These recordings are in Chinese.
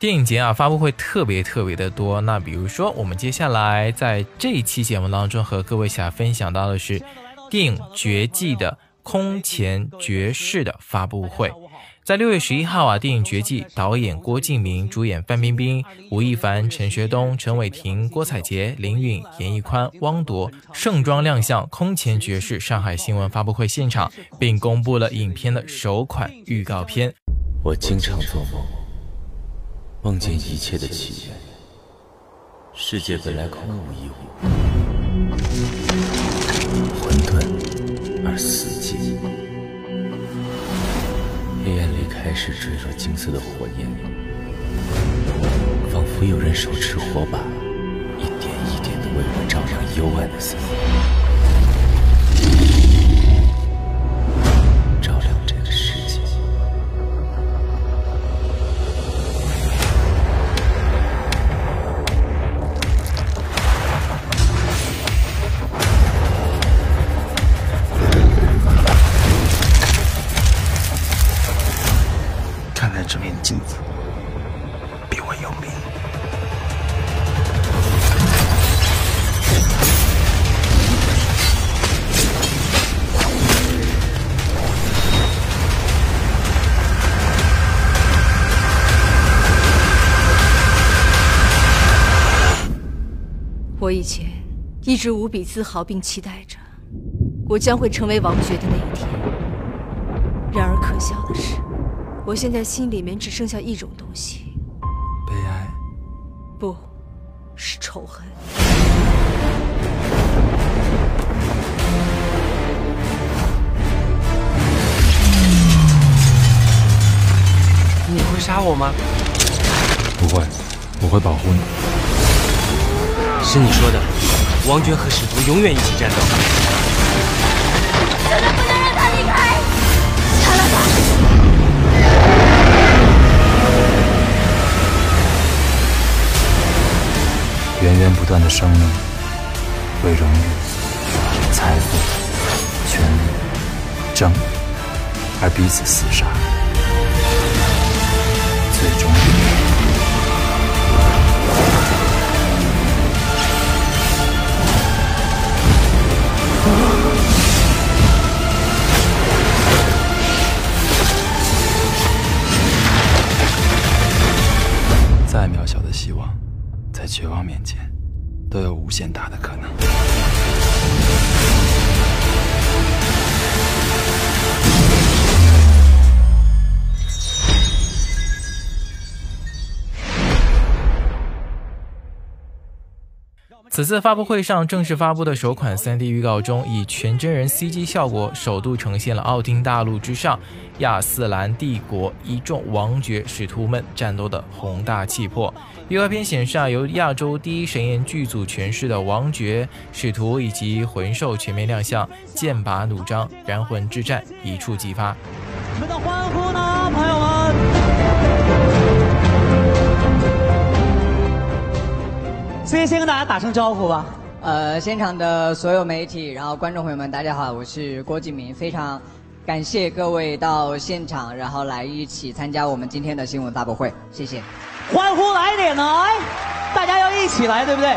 电影节啊，发布会特别特别的多。那比如说，我们接下来在这一期节目当中和各位想分享到的是电影《绝技》的空前绝世的发布会。在六月十一号啊，电影《绝技》导演郭敬明，主演范冰冰、吴亦凡、陈学冬、陈伟霆、郭采洁、林允、严屹宽、汪铎盛装亮相空前绝世上海新闻发布会现场，并公布了影片的首款预告片。我经常做梦。梦见一切的起源，世界本来空无一物，混沌而死寂。黑暗里开始坠落金色的火焰，仿佛有人手持火把，一点一点的为我照亮幽暗的森林。我以前一直无比自豪，并期待着我将会成为王爵的那一天。然而可笑的是，我现在心里面只剩下一种东西：悲哀。不，是仇恨。你会杀我吗？不会，我会保护你。是你说的，王爵和使徒永远一起战斗。真的不能让他离开，杀了他！源源不断的生命，为荣誉、财富、权力、正义而彼此厮杀，希望，在绝望面前，都有无限大的可能。此次发布会上正式发布的首款 3D 预告中，以全真人 CG 效果首度呈现了奥丁大陆之上亚斯兰帝国一众王爵使徒们战斗的宏大气魄。预告片显示啊，由亚洲第一神演剧组诠释的王爵使徒以及魂兽全面亮相，剑拔弩张，燃魂之战一触即发。你们的欢呼呢，朋友先先跟大家打声招呼吧。呃，现场的所有媒体，然后观众朋友们，大家好，我是郭敬明，非常感谢各位到现场，然后来一起参加我们今天的新闻发布会，谢谢。欢呼来一点呢，哎，大家要一起来，对不对？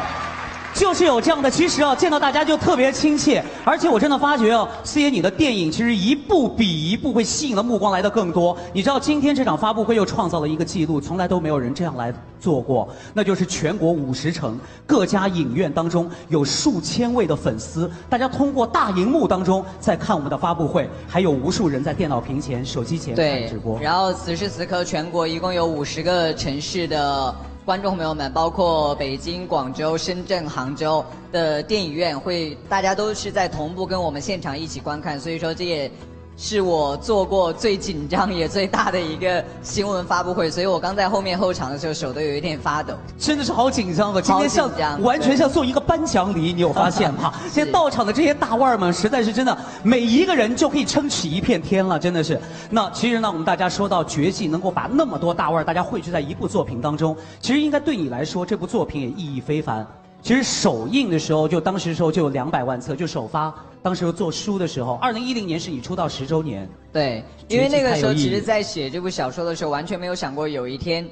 就是有这样的，其实啊，见到大家就特别亲切，而且我真的发觉啊，四爷你的电影其实一部比一部会吸引的目光来的更多。你知道今天这场发布会又创造了一个记录，从来都没有人这样来做过，那就是全国五十城各家影院当中有数千位的粉丝，大家通过大荧幕当中在看我们的发布会，还有无数人在电脑屏前、手机前看直播。然后此时此刻，全国一共有五十个城市的。观众朋友们，包括北京、广州、深圳、杭州的电影院，会大家都是在同步跟我们现场一起观看，所以说这也。是我做过最紧张也最大的一个新闻发布会，所以我刚在后面候场的时候手都有一点发抖，真的是好紧张的。今天像完全像送一个颁奖礼，你有发现吗？现在到场的这些大腕儿们，实在是真的，每一个人就可以撑起一片天了，真的是。那其实呢，我们大家说到绝技，能够把那么多大腕儿大家汇聚在一部作品当中，其实应该对你来说，这部作品也意义非凡。其实首映的时候，就当时时候就有两百万册，就首发。当时做书的时候，二零一零年是你出道十周年。对，因为那个时候其实，在写这部小说的时候，完全没有想过有一天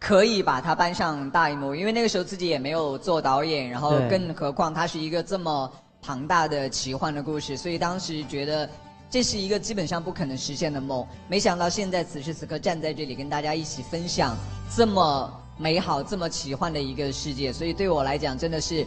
可以把它搬上大荧幕，因为那个时候自己也没有做导演，然后更何况它是一个这么庞大的奇幻的故事，所以当时觉得这是一个基本上不可能实现的梦。没想到现在此时此刻站在这里跟大家一起分享这么美好、这么奇幻的一个世界，所以对我来讲真的是。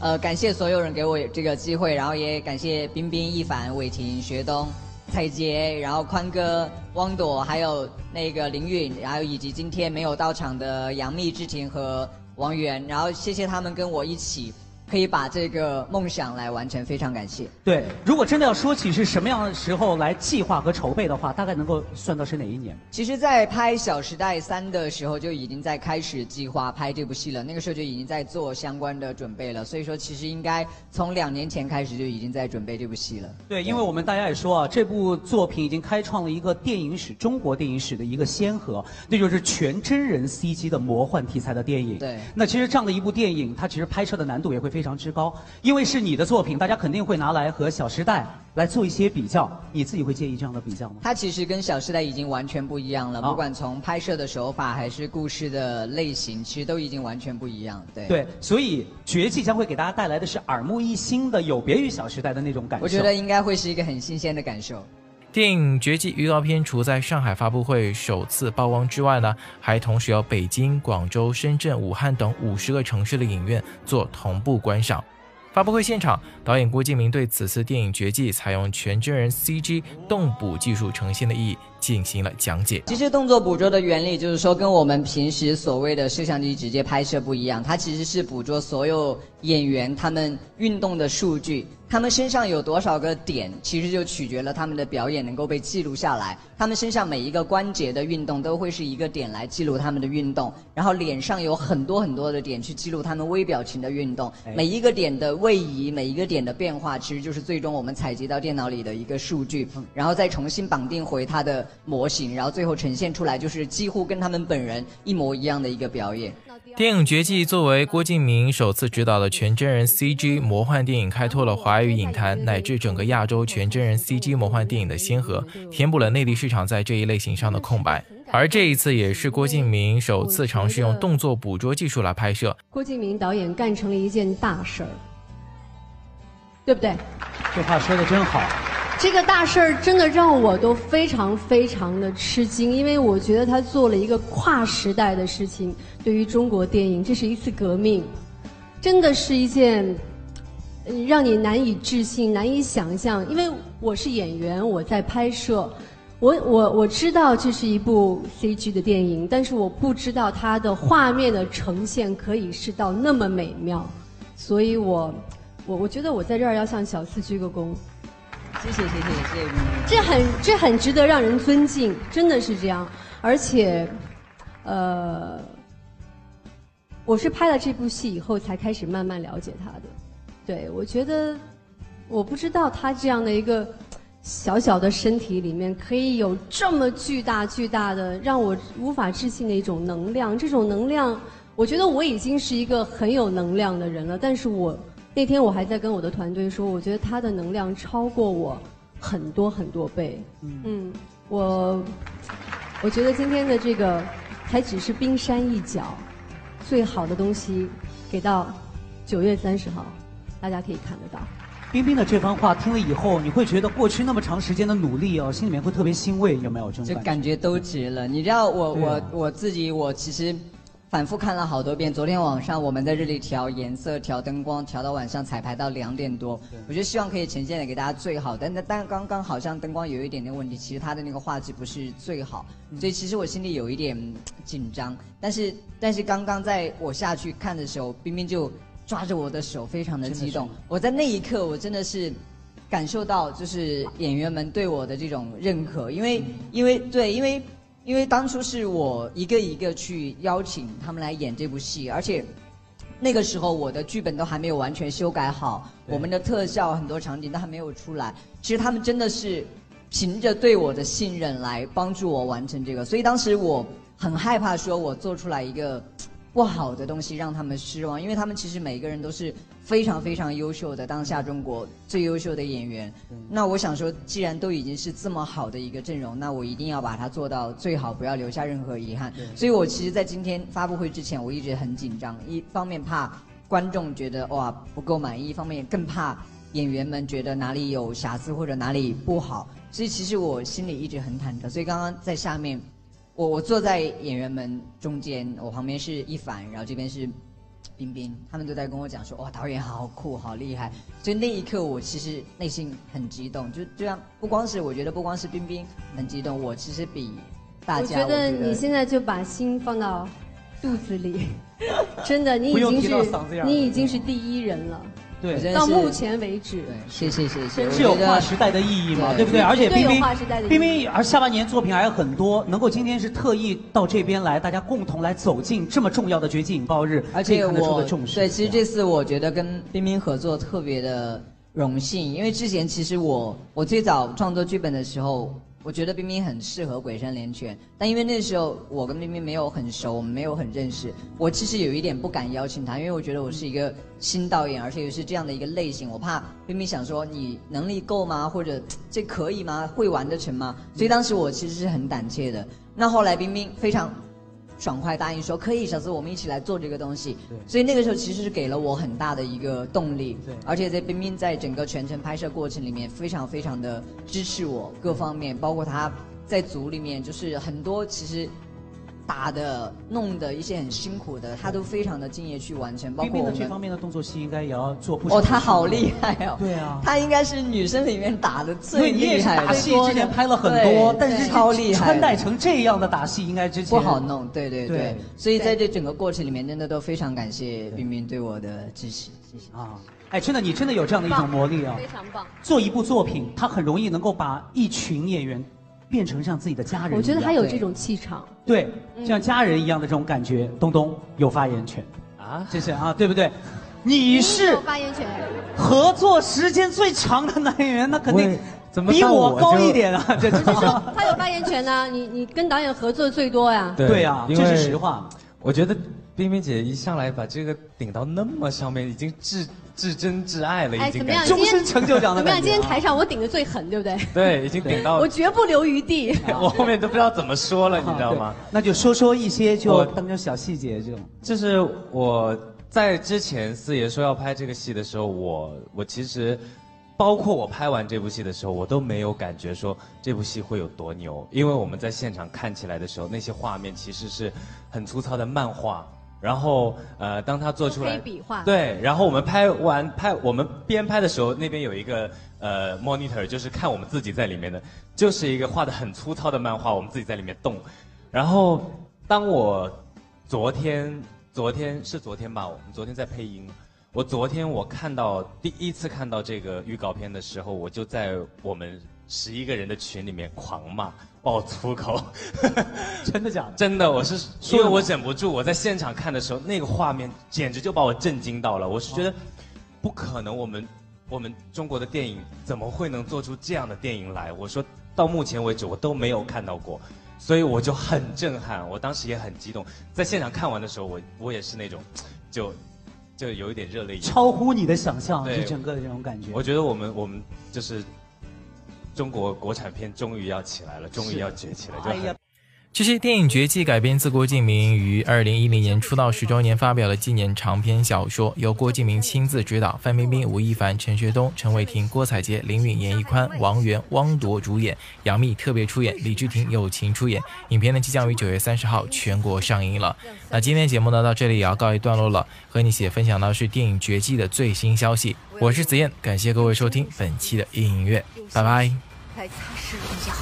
呃，感谢所有人给我这个机会，然后也感谢冰冰、一凡、伟霆、学东、蔡杰，然后宽哥、汪朵，还有那个林允，然后以及今天没有到场的杨幂、志婷和王源，然后谢谢他们跟我一起可以把这个梦想来完成，非常感谢。对，如果真的要说起是什么样的时候来计划和筹备的话，大概能够算到是哪一年？其实，在拍《小时代三》的时候，就已经在开始计划拍这部戏了。那个时候就已经在做相关的准备了，所以说其实应该从两年前开始就已经在准备这部戏了。对，因为我们大家也说啊，这部作品已经开创了一个电影史、中国电影史的一个先河，那就是全真人 CG 的魔幻题材的电影。对那其实这样的一部电影，它其实拍摄的难度也会非常之高，因为是你的作品，大家肯定会拿来和《小时代》来做一些比较。你自己会介意这样的比较吗？它其实跟《小时代》已经完全不一样了，哦不管从拍摄的手法还是故事的类型，其实都已经完全不一样。对。对，所以《绝技》将会给大家带来的是耳目一新的、有别于《小时代》的那种感受。我觉得应该会是一个很新鲜的感受。电影《绝技》预告片除在上海发布会首次曝光之外呢，还同时由北京、广州、深圳、武汉等五十个城市的影院做同步观赏。发布会现场，导演郭敬明对此次电影《绝技》采用全真人 CG 动捕技术呈现的意义进行了讲解。其实动作捕捉的原理就是说，跟我们平时所谓的摄像机直接拍摄不一样，它其实是捕捉所有演员他们运动的数据，他们身上有多少个点，其实就取决了他们的表演能够被记录下来。他们身上每一个关节的运动都会是一个点来记录他们的运动，然后脸上有很多很多的点去记录他们微表情的运动，每一个点的位移，每一个点的变化，其实就是最终我们采集到电脑里的一个数据，然后再重新绑定回它的模型，然后最后呈现出来就是几乎跟他们本人一模一样的一个表演。电影《绝技》作为郭敬明首次执导的全真人 CG 魔幻电影，开拓了华语影坛乃至整个亚洲全真人 CG 魔幻电影的先河，填补了内地市场在这一类型上的空白。而这一次也是郭敬明首次尝试用动作捕捉技术来拍摄。郭敬明导演干成了一件大事儿，对不对？这话说的真好。这个大事儿真的让我都非常非常的吃惊，因为我觉得他做了一个跨时代的事情，对于中国电影，这是一次革命，真的是一件让你难以置信、难以想象。因为我是演员，我在拍摄，我我我知道这是一部 CG 的电影，但是我不知道它的画面的呈现可以是到那么美妙，所以我我我觉得我在这儿要向小四鞠个躬。谢谢谢谢谢谢。这很这很值得让人尊敬，真的是这样。而且，呃，我是拍了这部戏以后才开始慢慢了解他的。对，我觉得我不知道他这样的一个小小的身体里面可以有这么巨大巨大的让我无法置信的一种能量。这种能量，我觉得我已经是一个很有能量的人了，但是我那天我还在跟我的团队说，我觉得他的能量超过我很多很多倍。嗯，我我觉得今天的这个还只是冰山一角，最好的东西给到九月三十号，大家可以看得到。冰冰的这番话听了以后，你会觉得过去那么长时间的努力哦，心里面会特别欣慰，有没有这种就感觉？感觉都值了。你知道我啊我我自己我其实反复看了好多遍。昨天晚上我们在这里调颜色、调灯光，调到晚上彩排到两点多。我觉得希望可以呈现的给大家最好，但但但刚刚好像灯光有一点点问题，其实它的那个画质不是最好，所以其实我心里有一点嗯紧张。但是但是刚刚在我下去看的时候，冰冰就抓着我的手，非常的激动。我在那一刻我真的是。感受到就是演员们对我的这种认可，因为因为对，因为因为当初是我一个一个去邀请他们来演这部戏，而且那个时候我的剧本都还没有完全修改好，我们的特效很多场景都还没有出来。其实他们真的是凭着对我的信任来帮助我完成这个，所以当时我很害怕说我做出来一个不好的东西让他们失望，因为他们其实每一个人都是非常非常优秀的当下中国最优秀的演员。那我想说，既然都已经是这么好的一个阵容，那我一定要把它做到最好，不要留下任何遗憾。所以我其实，在今天发布会之前，我一直很紧张，一方面怕观众觉得哇不够满意，一方面更怕演员们觉得哪里有瑕疵或者哪里不好。所以其实我心里一直很忐忑。所以刚刚在下面。我我坐在演员们中间，我旁边是一凡，然后这边是冰冰，他们都在跟我讲说，哇，导演好酷，好厉害。所以那一刻，我其实内心很激动，就这样。不光是我觉得，不光是冰冰很激动，我其实比大家。我觉得你现在就把心放到肚子里，真的，你已经是你已经是第一人了。对，到目前为止，对谢谢谢谢，是有划时代的意义嘛，对不对？而且冰冰，冰冰，而下半年作品还有很多，能够今天是特意到这边来，大家共同来走进这么重要的绝技引爆日，而且我对，其实这次我觉得跟冰冰合作特别的荣幸，因为之前其实我我最早创作剧本的时候。我觉得冰冰很适合《鬼山连拳》，但因为那时候我跟冰冰没有很熟，我们没有很认识，我其实有一点不敢邀请她，因为我觉得我是一个新导演，而且又是这样的一个类型，我怕冰冰想说你能力够吗？或者这可以吗？会玩得成吗？所以当时我其实是很胆怯的。那后来冰冰非常。爽快答应说可以，小司我们一起来做这个东西。对，所以那个时候其实是给了我很大的一个动力。对，而且在冰冰在整个全程拍摄过程里面，非常非常的支持我各方面，包括他在组里面就是很多其实。打的、弄的一些很辛苦的，他都非常的敬业去完成。包括的这方面的动作戏应该也要做不少。哦，他好厉害哦！对啊，他应该是女生里面打的最厉害的。打戏之前拍了很多，但是超厉害，穿戴成这样的打戏应该之前不好弄。对对对，所以在这整个过程里面，真的都非常感谢冰冰对我的支持，谢谢啊！哎，真的，你真的有这样的一种魔力啊！非常棒。做一部作品，他很容易能够把一群演员。变成像自己的家人，我觉得他有这种气场，对，像家人一样的这种感觉。东东有发言权啊，谢谢啊，对不对？你是发言权，合作时间最长的男演员，那肯定怎么比我高一点啊。这是他有发言权呢，你你跟导演合作最多呀。对呀，这是实话。我觉得冰冰姐一上来把这个顶到那么上面，已经至。至真至爱了，已经终身成就奖的怎么样？今天台上我顶的最狠，对不对？对，已经顶到了。我绝不留余地。我后面都不知道怎么说了，你知道吗？那就说说一些就当中小细节这种。就是我在之前四爷说要拍这个戏的时候，我我其实，包括我拍完这部戏的时候，我都没有感觉说这部戏会有多牛，因为我们在现场看起来的时候，那些画面其实是很粗糙的漫画。然后，呃，当他做出来，对，然后我们拍完拍，我们边拍的时候，那边有一个呃 monitor，就是看我们自己在里面的，就是一个画的很粗糙的漫画，我们自己在里面动。然后，当我昨天，昨天是昨天吧，我们昨天在配音，我昨天我看到第一次看到这个预告片的时候，我就在我们十一个人的群里面狂骂。爆粗口，真的假的？真的，我是因为我忍不住，我在现场看的时候，那个画面简直就把我震惊到了。我是觉得，不可能，我们我们中国的电影怎么会能做出这样的电影来？我说到目前为止我都没有看到过，所以我就很震撼。我当时也很激动，在现场看完的时候，我我也是那种，就就有一点热泪盈超乎你的想象，就整个的这种感觉。我觉得我们我们就是。中国国产片终于要起来了，终于要崛起了。就这些电影《绝技》改编自郭敬明于二零一零年出道十周年发表的纪念长篇小说，由郭敬明亲自执导，范冰冰、吴亦凡、陈学冬、陈伟霆、郭采洁、林允、严屹宽、王源、汪铎主演，杨幂特别出演，李治廷友情出演。影片呢即将于九月三十号全国上映了。那今天节目呢到这里也要告一段落了，和你一起分享到是电影《绝技》的最新消息。我是子燕，感谢各位收听本期的音乐，拜拜。来擦拭一下。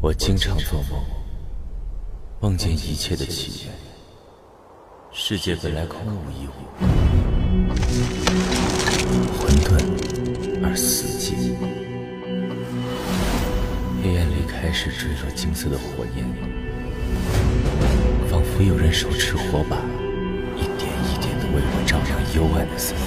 我经常做梦，梦见一切的起源。世界本来空无一物，死寂，黑暗里开始坠落金色的火焰，仿佛有人手持火把，一点一点的为我照亮幽暗的森林，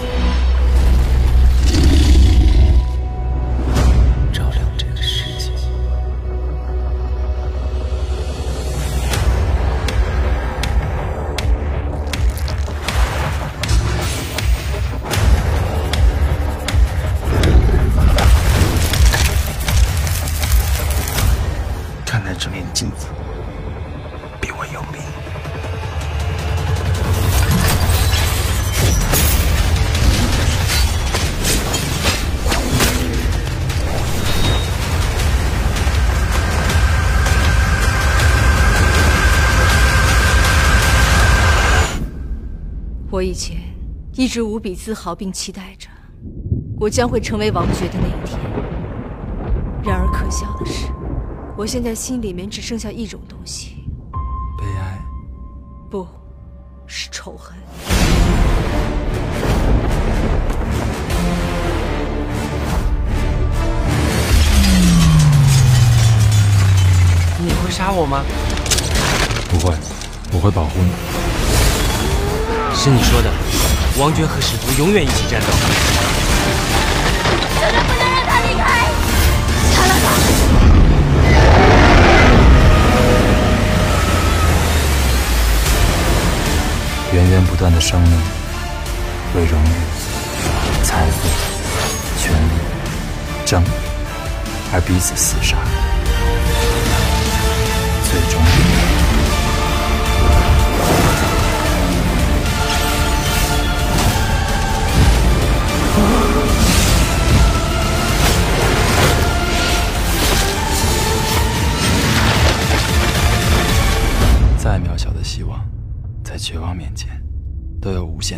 我以前一直无比自豪，并期待着我将会成为王爵的那一天。然而可笑的是，我现在心里面只剩下一种东西，悲哀。不，是仇恨。你会杀我吗？不会，我会保护你。是你说的，王爵和使徒永远一起战斗。绝对不能让他离开！杀了他！源源不断的生命，为荣誉、财富、权力、争而彼此厮杀，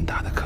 大的可能。